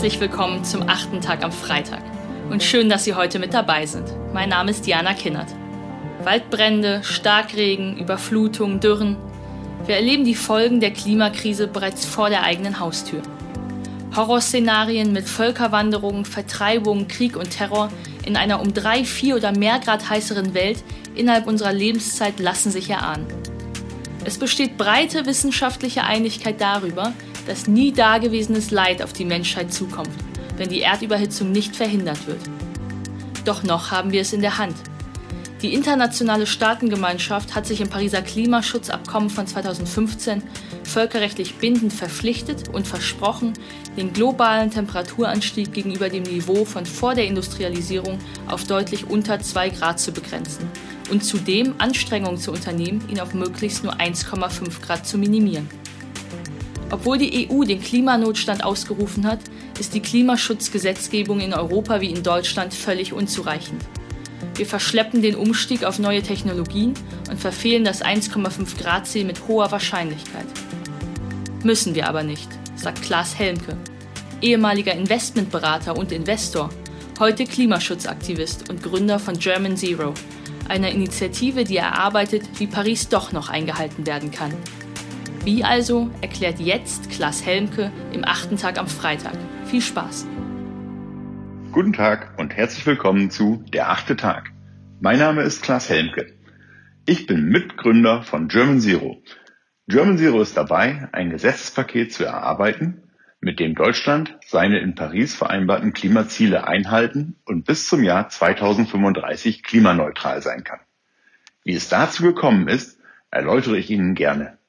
Herzlich willkommen zum achten Tag am Freitag. Und schön, dass Sie heute mit dabei sind. Mein Name ist Diana Kinnert. Waldbrände, Starkregen, Überflutungen, Dürren. Wir erleben die Folgen der Klimakrise bereits vor der eigenen Haustür. Horrorszenarien mit Völkerwanderungen, Vertreibungen, Krieg und Terror in einer um drei, vier oder mehr Grad heißeren Welt innerhalb unserer Lebenszeit lassen sich erahnen. Es besteht breite wissenschaftliche Einigkeit darüber, dass nie dagewesenes Leid auf die Menschheit zukommt, wenn die Erdüberhitzung nicht verhindert wird. Doch noch haben wir es in der Hand. Die internationale Staatengemeinschaft hat sich im Pariser Klimaschutzabkommen von 2015 völkerrechtlich bindend verpflichtet und versprochen, den globalen Temperaturanstieg gegenüber dem Niveau von vor der Industrialisierung auf deutlich unter 2 Grad zu begrenzen und zudem Anstrengungen zu unternehmen, ihn auf möglichst nur 1,5 Grad zu minimieren. Obwohl die EU den Klimanotstand ausgerufen hat, ist die Klimaschutzgesetzgebung in Europa wie in Deutschland völlig unzureichend. Wir verschleppen den Umstieg auf neue Technologien und verfehlen das 1,5 Grad Ziel mit hoher Wahrscheinlichkeit. Müssen wir aber nicht, sagt Klaas Helmke, ehemaliger Investmentberater und Investor, heute Klimaschutzaktivist und Gründer von German Zero, einer Initiative, die erarbeitet, wie Paris doch noch eingehalten werden kann. Wie also erklärt jetzt Klaas Helmke im achten Tag am Freitag. Viel Spaß! Guten Tag und herzlich willkommen zu Der achte Tag. Mein Name ist Klaas Helmke. Ich bin Mitgründer von German Zero. German Zero ist dabei, ein Gesetzespaket zu erarbeiten, mit dem Deutschland seine in Paris vereinbarten Klimaziele einhalten und bis zum Jahr 2035 klimaneutral sein kann. Wie es dazu gekommen ist, erläutere ich Ihnen gerne.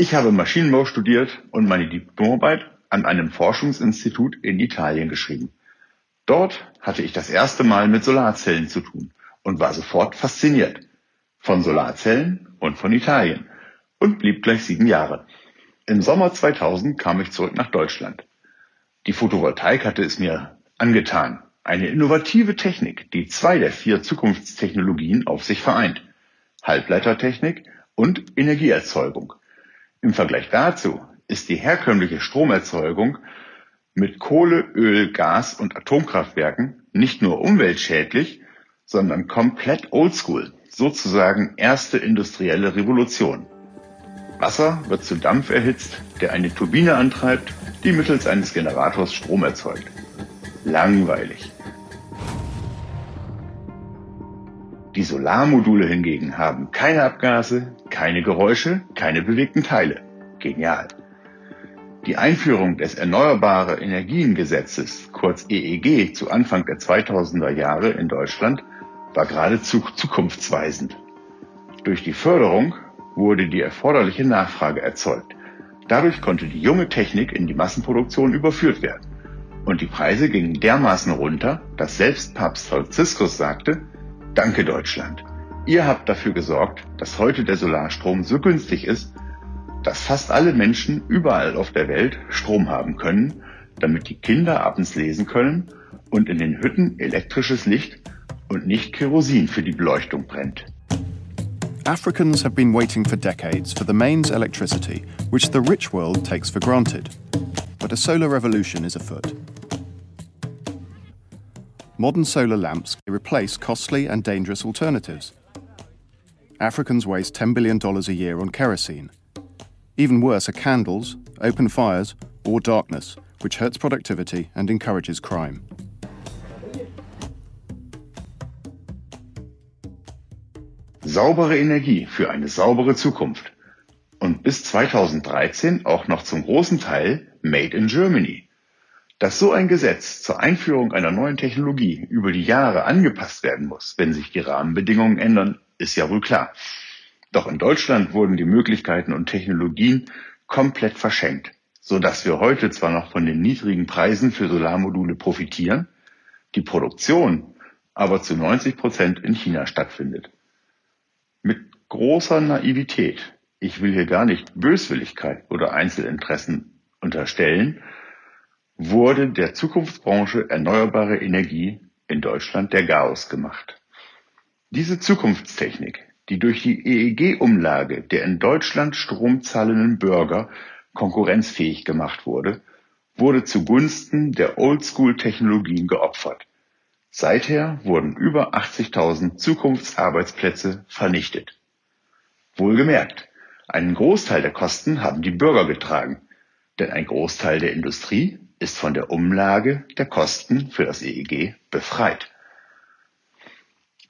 Ich habe Maschinenbau studiert und meine Diplomarbeit an einem Forschungsinstitut in Italien geschrieben. Dort hatte ich das erste Mal mit Solarzellen zu tun und war sofort fasziniert von Solarzellen und von Italien und blieb gleich sieben Jahre. Im Sommer 2000 kam ich zurück nach Deutschland. Die Photovoltaik hatte es mir angetan. Eine innovative Technik, die zwei der vier Zukunftstechnologien auf sich vereint. Halbleitertechnik und Energieerzeugung. Im Vergleich dazu ist die herkömmliche Stromerzeugung mit Kohle, Öl, Gas und Atomkraftwerken nicht nur umweltschädlich, sondern komplett oldschool, sozusagen erste industrielle Revolution. Wasser wird zu Dampf erhitzt, der eine Turbine antreibt, die mittels eines Generators Strom erzeugt. Langweilig. Die Solarmodule hingegen haben keine Abgase, keine Geräusche, keine bewegten Teile. Genial. Die Einführung des Erneuerbare Energien Gesetzes, kurz EEG, zu Anfang der 2000er Jahre in Deutschland war geradezu zukunftsweisend. Durch die Förderung wurde die erforderliche Nachfrage erzeugt. Dadurch konnte die junge Technik in die Massenproduktion überführt werden. Und die Preise gingen dermaßen runter, dass selbst Papst Franziskus sagte, Danke Deutschland. Ihr habt dafür gesorgt, dass heute der Solarstrom so günstig ist, dass fast alle Menschen überall auf der Welt Strom haben können, damit die Kinder abends lesen können und in den Hütten elektrisches Licht und nicht Kerosin für die Beleuchtung brennt. Africans have been waiting for decades for the mains electricity, which the rich world takes for granted. But a solar revolution is afoot. Modern solar lamps replace costly and dangerous alternatives. Africans waste $10 billion a year on kerosene. Even worse are candles, open fires, or darkness, which hurts productivity and encourages crime. Saubere Energie für eine saubere Zukunft. Und bis 2013 auch noch zum großen Teil Made in Germany. Dass so ein Gesetz zur Einführung einer neuen Technologie über die Jahre angepasst werden muss, wenn sich die Rahmenbedingungen ändern, ist ja wohl klar. Doch in Deutschland wurden die Möglichkeiten und Technologien komplett verschenkt, so dass wir heute zwar noch von den niedrigen Preisen für Solarmodule profitieren, die Produktion aber zu 90 Prozent in China stattfindet. Mit großer Naivität, ich will hier gar nicht Böswilligkeit oder Einzelinteressen unterstellen, wurde der Zukunftsbranche erneuerbare Energie in Deutschland der Garaus gemacht. Diese Zukunftstechnik, die durch die EEG-Umlage der in Deutschland stromzahlenden Bürger konkurrenzfähig gemacht wurde, wurde zugunsten der Oldschool-Technologien geopfert. Seither wurden über 80.000 Zukunftsarbeitsplätze vernichtet. Wohlgemerkt, einen Großteil der Kosten haben die Bürger getragen, denn ein Großteil der Industrie ist von der Umlage der Kosten für das EEG befreit.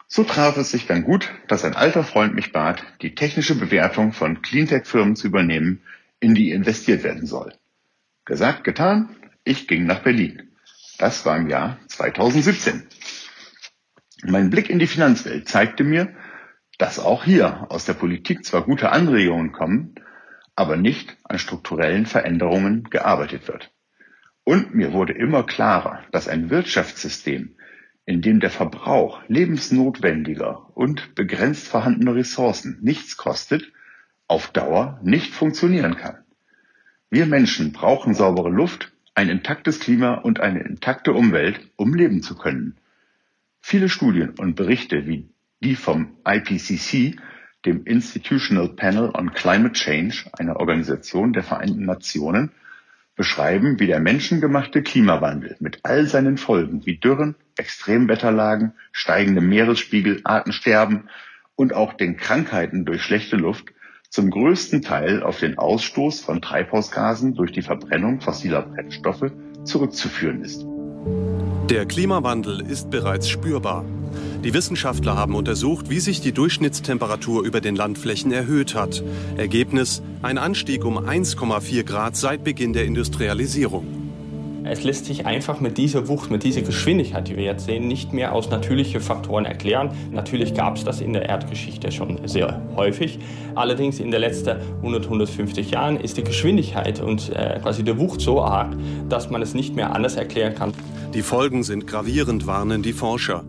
So traf es sich dann gut, dass ein alter Freund mich bat, die technische Bewertung von Cleantech-Firmen zu übernehmen, in die investiert werden soll. Gesagt, getan, ich ging nach Berlin. Das war im Jahr 2017. Mein Blick in die Finanzwelt zeigte mir, dass auch hier aus der Politik zwar gute Anregungen kommen, aber nicht an strukturellen Veränderungen gearbeitet wird. Und mir wurde immer klarer, dass ein Wirtschaftssystem, in dem der Verbrauch lebensnotwendiger und begrenzt vorhandener Ressourcen nichts kostet, auf Dauer nicht funktionieren kann. Wir Menschen brauchen saubere Luft, ein intaktes Klima und eine intakte Umwelt, um leben zu können. Viele Studien und Berichte wie die vom IPCC, dem Institutional Panel on Climate Change, einer Organisation der Vereinten Nationen, beschreiben, wie der menschengemachte Klimawandel mit all seinen Folgen wie Dürren, Extremwetterlagen, steigende Meeresspiegel, Artensterben und auch den Krankheiten durch schlechte Luft zum größten Teil auf den Ausstoß von Treibhausgasen durch die Verbrennung fossiler Brennstoffe zurückzuführen ist. Der Klimawandel ist bereits spürbar. Die Wissenschaftler haben untersucht, wie sich die Durchschnittstemperatur über den Landflächen erhöht hat. Ergebnis ein Anstieg um 1,4 Grad seit Beginn der Industrialisierung. Es lässt sich einfach mit dieser Wucht, mit dieser Geschwindigkeit, die wir jetzt sehen, nicht mehr aus natürlichen Faktoren erklären. Natürlich gab es das in der Erdgeschichte schon sehr häufig. Allerdings in den letzten 100, 150 Jahren ist die Geschwindigkeit und äh, quasi die Wucht so arg, dass man es nicht mehr anders erklären kann. Die Folgen sind gravierend, warnen die Forscher.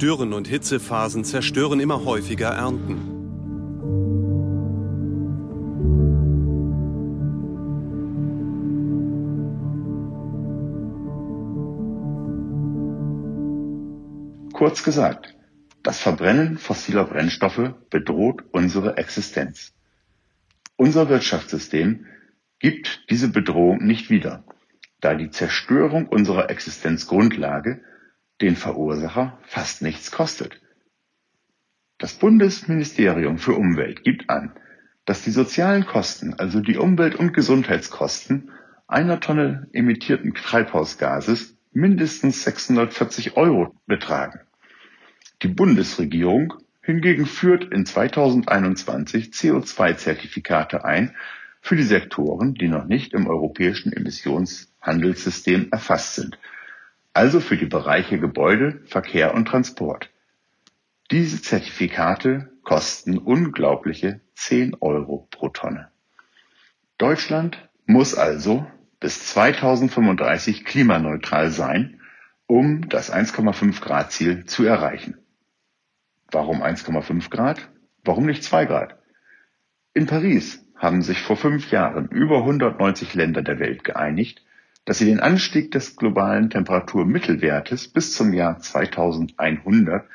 Dürren und Hitzephasen zerstören immer häufiger Ernten. Kurz gesagt, das Verbrennen fossiler Brennstoffe bedroht unsere Existenz. Unser Wirtschaftssystem gibt diese Bedrohung nicht wieder, da die Zerstörung unserer Existenzgrundlage den Verursacher fast nichts kostet. Das Bundesministerium für Umwelt gibt an, dass die sozialen Kosten, also die Umwelt- und Gesundheitskosten einer Tonne emittierten Treibhausgases mindestens 640 Euro betragen. Die Bundesregierung hingegen führt in 2021 CO2-Zertifikate ein für die Sektoren, die noch nicht im europäischen Emissionshandelssystem erfasst sind, also für die Bereiche Gebäude, Verkehr und Transport. Diese Zertifikate kosten unglaubliche 10 Euro pro Tonne. Deutschland muss also bis 2035 klimaneutral sein, um das 1,5 Grad Ziel zu erreichen. Warum 1,5 Grad? Warum nicht 2 Grad? In Paris haben sich vor fünf Jahren über 190 Länder der Welt geeinigt, dass sie den Anstieg des globalen Temperaturmittelwertes bis zum Jahr 2100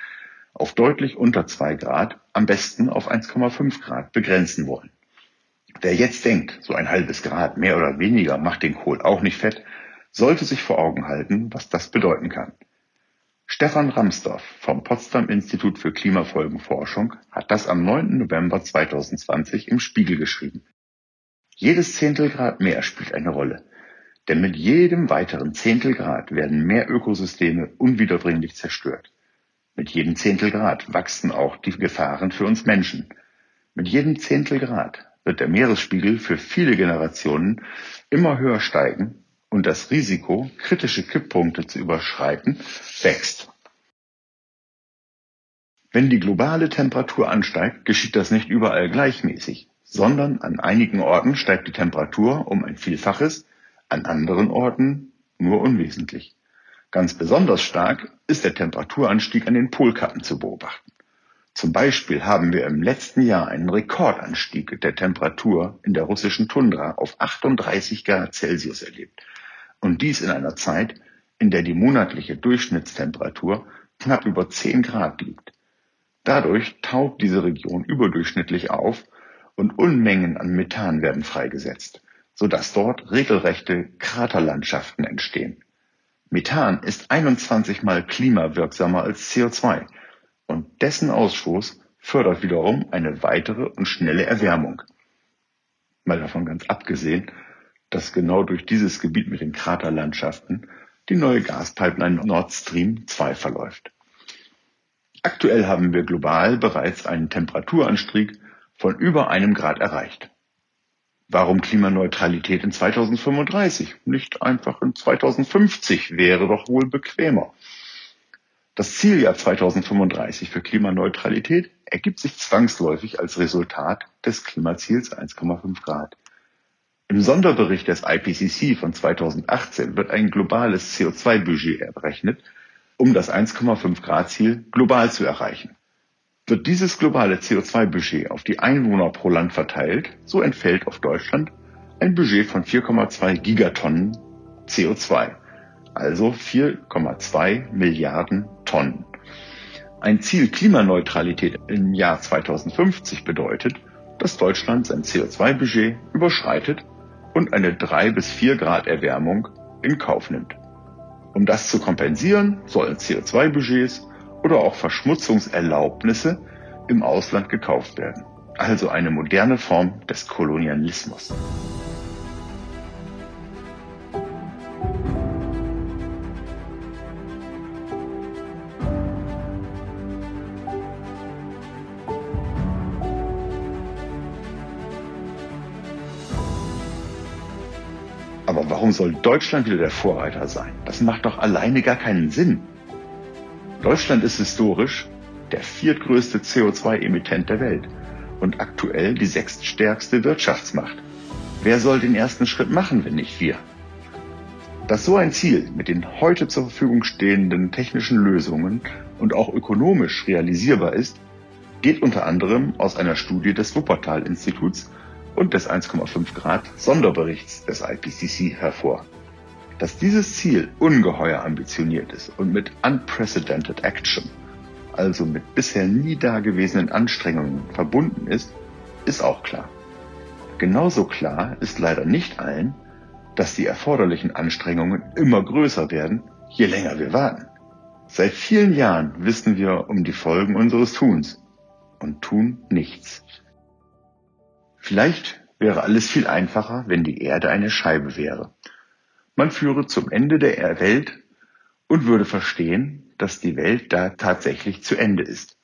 auf deutlich unter 2 Grad, am besten auf 1,5 Grad begrenzen wollen. Wer jetzt denkt, so ein halbes Grad mehr oder weniger macht den Kohl auch nicht fett, sollte sich vor Augen halten, was das bedeuten kann. Stefan Ramsdorff vom Potsdam Institut für Klimafolgenforschung hat das am 9. November 2020 im Spiegel geschrieben. Jedes Zehntelgrad mehr spielt eine Rolle. Denn mit jedem weiteren Zehntelgrad werden mehr Ökosysteme unwiederbringlich zerstört. Mit jedem Zehntelgrad wachsen auch die Gefahren für uns Menschen. Mit jedem Zehntelgrad wird der Meeresspiegel für viele Generationen immer höher steigen und das Risiko, kritische Kipppunkte zu überschreiten, wächst. Wenn die globale Temperatur ansteigt, geschieht das nicht überall gleichmäßig, sondern an einigen Orten steigt die Temperatur um ein Vielfaches, an anderen Orten nur unwesentlich. Ganz besonders stark ist der Temperaturanstieg an den Polkappen zu beobachten. Zum Beispiel haben wir im letzten Jahr einen Rekordanstieg der Temperatur in der russischen Tundra auf 38 Grad Celsius erlebt. Und dies in einer Zeit, in der die monatliche Durchschnittstemperatur knapp über 10 Grad liegt. Dadurch taut diese Region überdurchschnittlich auf und Unmengen an Methan werden freigesetzt, sodass dort regelrechte Kraterlandschaften entstehen. Methan ist 21 mal klimawirksamer als CO2 und dessen Ausstoß fördert wiederum eine weitere und schnelle Erwärmung. Mal davon ganz abgesehen, dass genau durch dieses Gebiet mit den Kraterlandschaften die neue Gaspipeline Nord Stream 2 verläuft. Aktuell haben wir global bereits einen Temperaturanstieg von über einem Grad erreicht. Warum Klimaneutralität in 2035, nicht einfach in 2050 wäre doch wohl bequemer. Das Zieljahr 2035 für Klimaneutralität ergibt sich zwangsläufig als Resultat des Klimaziels 1,5 Grad. Im Sonderbericht des IPCC von 2018 wird ein globales CO2-Budget errechnet, um das 1,5 Grad Ziel global zu erreichen. Wird dieses globale CO2-Budget auf die Einwohner pro Land verteilt, so entfällt auf Deutschland ein Budget von 4,2 Gigatonnen CO2, also 4,2 Milliarden Tonnen. Ein Ziel Klimaneutralität im Jahr 2050 bedeutet, dass Deutschland sein CO2-Budget überschreitet und eine 3 bis 4 Grad Erwärmung in Kauf nimmt. Um das zu kompensieren, sollen CO2-Budgets oder auch Verschmutzungserlaubnisse im Ausland gekauft werden. Also eine moderne Form des Kolonialismus. Aber warum soll Deutschland wieder der Vorreiter sein? Das macht doch alleine gar keinen Sinn. Deutschland ist historisch der viertgrößte CO2-Emittent der Welt und aktuell die sechststärkste Wirtschaftsmacht. Wer soll den ersten Schritt machen, wenn nicht wir? Dass so ein Ziel mit den heute zur Verfügung stehenden technischen Lösungen und auch ökonomisch realisierbar ist, geht unter anderem aus einer Studie des Wuppertal-Instituts und des 1,5 Grad Sonderberichts des IPCC hervor. Dass dieses Ziel ungeheuer ambitioniert ist und mit unprecedented action, also mit bisher nie dagewesenen Anstrengungen verbunden ist, ist auch klar. Genauso klar ist leider nicht allen, dass die erforderlichen Anstrengungen immer größer werden, je länger wir warten. Seit vielen Jahren wissen wir um die Folgen unseres Tuns und tun nichts. Vielleicht wäre alles viel einfacher, wenn die Erde eine Scheibe wäre man führe zum Ende der Welt und würde verstehen, dass die Welt da tatsächlich zu Ende ist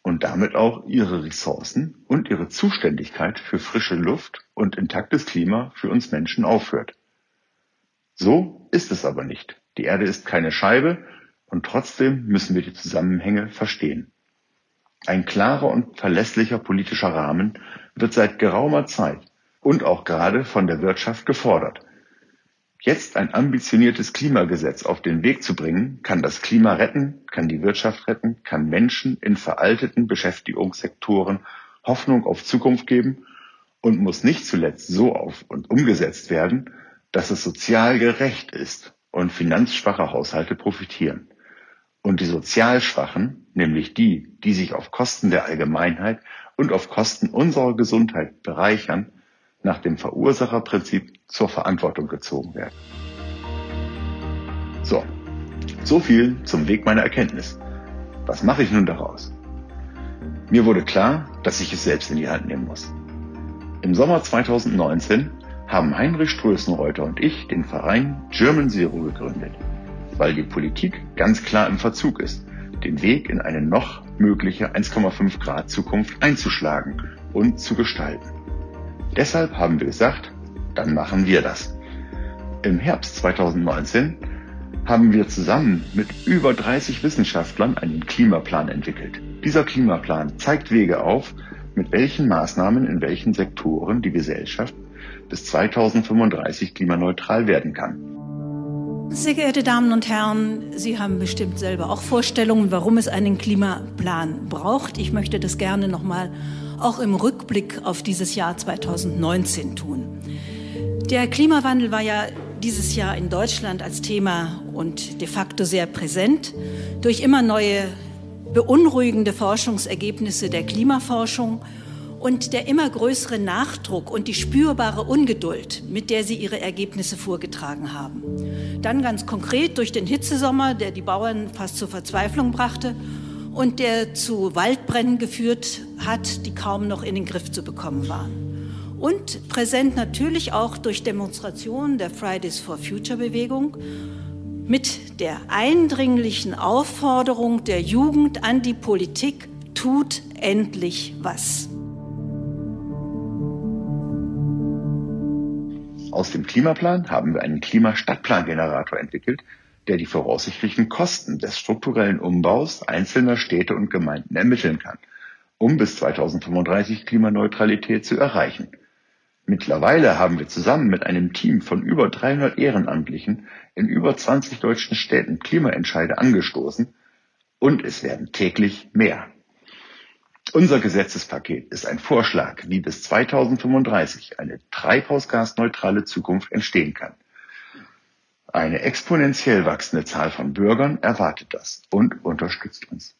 und damit auch ihre Ressourcen und ihre Zuständigkeit für frische Luft und intaktes Klima für uns Menschen aufhört. So ist es aber nicht. Die Erde ist keine Scheibe und trotzdem müssen wir die Zusammenhänge verstehen. Ein klarer und verlässlicher politischer Rahmen wird seit geraumer Zeit und auch gerade von der Wirtschaft gefordert. Jetzt ein ambitioniertes Klimagesetz auf den Weg zu bringen, kann das Klima retten, kann die Wirtschaft retten, kann Menschen in veralteten Beschäftigungssektoren Hoffnung auf Zukunft geben und muss nicht zuletzt so auf und umgesetzt werden, dass es sozial gerecht ist und finanzschwache Haushalte profitieren. Und die sozial Schwachen, nämlich die, die sich auf Kosten der Allgemeinheit und auf Kosten unserer Gesundheit bereichern, nach dem Verursacherprinzip zur Verantwortung gezogen werden. So, so viel zum Weg meiner Erkenntnis. Was mache ich nun daraus? Mir wurde klar, dass ich es selbst in die Hand nehmen muss. Im Sommer 2019 haben Heinrich Strößenreuter und ich den Verein German Zero gegründet, weil die Politik ganz klar im Verzug ist, den Weg in eine noch mögliche 1,5 Grad Zukunft einzuschlagen und zu gestalten. Deshalb haben wir gesagt, dann machen wir das. Im Herbst 2019 haben wir zusammen mit über 30 Wissenschaftlern einen Klimaplan entwickelt. Dieser Klimaplan zeigt Wege auf, mit welchen Maßnahmen in welchen Sektoren die Gesellschaft bis 2035 klimaneutral werden kann. Sehr geehrte Damen und Herren, Sie haben bestimmt selber auch Vorstellungen, warum es einen Klimaplan braucht. Ich möchte das gerne noch mal auch im Rückblick auf dieses Jahr 2019 tun. Der Klimawandel war ja dieses Jahr in Deutschland als Thema und de facto sehr präsent durch immer neue beunruhigende Forschungsergebnisse der Klimaforschung und der immer größere Nachdruck und die spürbare Ungeduld, mit der sie ihre Ergebnisse vorgetragen haben. Dann ganz konkret durch den Hitzesommer, der die Bauern fast zur Verzweiflung brachte und der zu Waldbränden geführt hat, die kaum noch in den Griff zu bekommen waren. Und präsent natürlich auch durch Demonstrationen der Fridays for Future Bewegung mit der eindringlichen Aufforderung der Jugend an die Politik, tut endlich was. Aus dem Klimaplan haben wir einen Klimastadtplangenerator entwickelt, der die voraussichtlichen Kosten des strukturellen Umbaus einzelner Städte und Gemeinden ermitteln kann, um bis 2035 Klimaneutralität zu erreichen. Mittlerweile haben wir zusammen mit einem Team von über 300 Ehrenamtlichen in über 20 deutschen Städten Klimaentscheide angestoßen und es werden täglich mehr. Unser Gesetzespaket ist ein Vorschlag, wie bis 2035 eine treibhausgasneutrale Zukunft entstehen kann. Eine exponentiell wachsende Zahl von Bürgern erwartet das und unterstützt uns.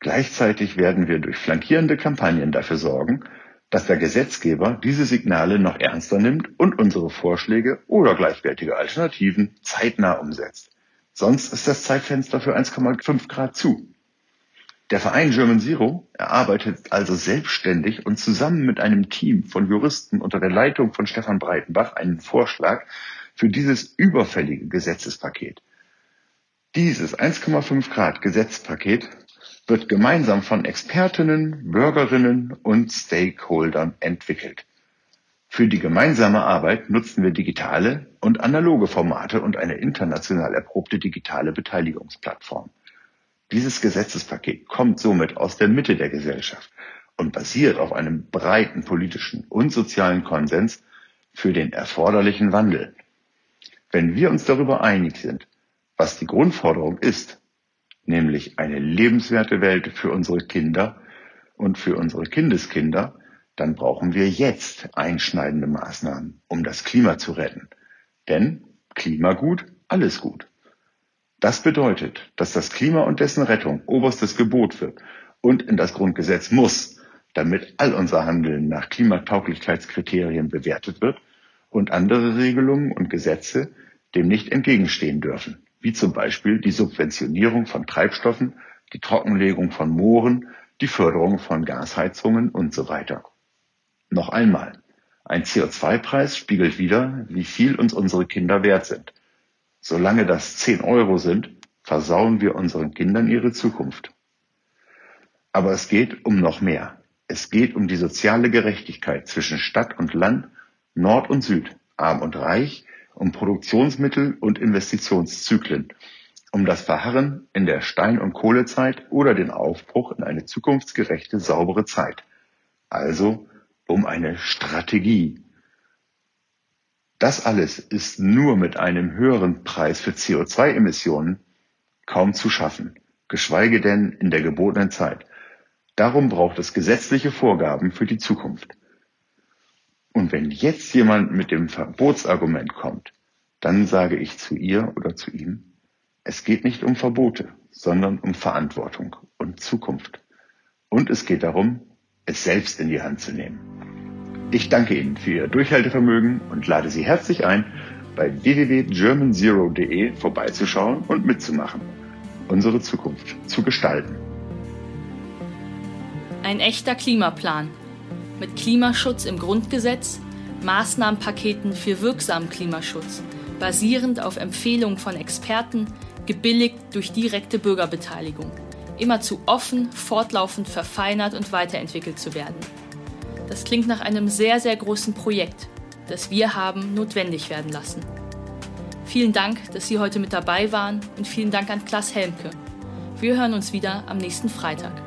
Gleichzeitig werden wir durch flankierende Kampagnen dafür sorgen, dass der Gesetzgeber diese Signale noch ernster nimmt und unsere Vorschläge oder gleichwertige Alternativen zeitnah umsetzt. Sonst ist das Zeitfenster für 1,5 Grad zu. Der Verein German Zero erarbeitet also selbstständig und zusammen mit einem Team von Juristen unter der Leitung von Stefan Breitenbach einen Vorschlag für dieses überfällige Gesetzespaket. Dieses 1,5 Grad Gesetzpaket wird gemeinsam von Expertinnen, Bürgerinnen und Stakeholdern entwickelt. Für die gemeinsame Arbeit nutzen wir digitale und analoge Formate und eine international erprobte digitale Beteiligungsplattform. Dieses Gesetzespaket kommt somit aus der Mitte der Gesellschaft und basiert auf einem breiten politischen und sozialen Konsens für den erforderlichen Wandel. Wenn wir uns darüber einig sind, was die Grundforderung ist, nämlich eine lebenswerte Welt für unsere Kinder und für unsere Kindeskinder, dann brauchen wir jetzt einschneidende Maßnahmen, um das Klima zu retten. Denn Klimagut, alles gut. Das bedeutet, dass das Klima und dessen Rettung oberstes Gebot wird und in das Grundgesetz muss, damit all unser Handeln nach Klimatauglichkeitskriterien bewertet wird und andere Regelungen und Gesetze dem nicht entgegenstehen dürfen, wie zum Beispiel die Subventionierung von Treibstoffen, die Trockenlegung von Mooren, die Förderung von Gasheizungen und so weiter. Noch einmal, ein CO2-Preis spiegelt wider, wie viel uns unsere Kinder wert sind. Solange das 10 Euro sind, versauen wir unseren Kindern ihre Zukunft. Aber es geht um noch mehr. Es geht um die soziale Gerechtigkeit zwischen Stadt und Land, Nord und Süd, arm und reich, um Produktionsmittel und Investitionszyklen, um das Verharren in der Stein- und Kohlezeit oder den Aufbruch in eine zukunftsgerechte, saubere Zeit. Also um eine Strategie, das alles ist nur mit einem höheren Preis für CO2-Emissionen kaum zu schaffen, geschweige denn in der gebotenen Zeit. Darum braucht es gesetzliche Vorgaben für die Zukunft. Und wenn jetzt jemand mit dem Verbotsargument kommt, dann sage ich zu ihr oder zu ihm, es geht nicht um Verbote, sondern um Verantwortung und Zukunft. Und es geht darum, es selbst in die Hand zu nehmen. Ich danke Ihnen für Ihr Durchhaltevermögen und lade Sie herzlich ein, bei www.germanzero.de vorbeizuschauen und mitzumachen, unsere Zukunft zu gestalten. Ein echter Klimaplan mit Klimaschutz im Grundgesetz, Maßnahmenpaketen für wirksamen Klimaschutz, basierend auf Empfehlungen von Experten, gebilligt durch direkte Bürgerbeteiligung, immerzu offen, fortlaufend verfeinert und weiterentwickelt zu werden. Das klingt nach einem sehr, sehr großen Projekt, das wir haben notwendig werden lassen. Vielen Dank, dass Sie heute mit dabei waren und vielen Dank an Klaas Helmke. Wir hören uns wieder am nächsten Freitag.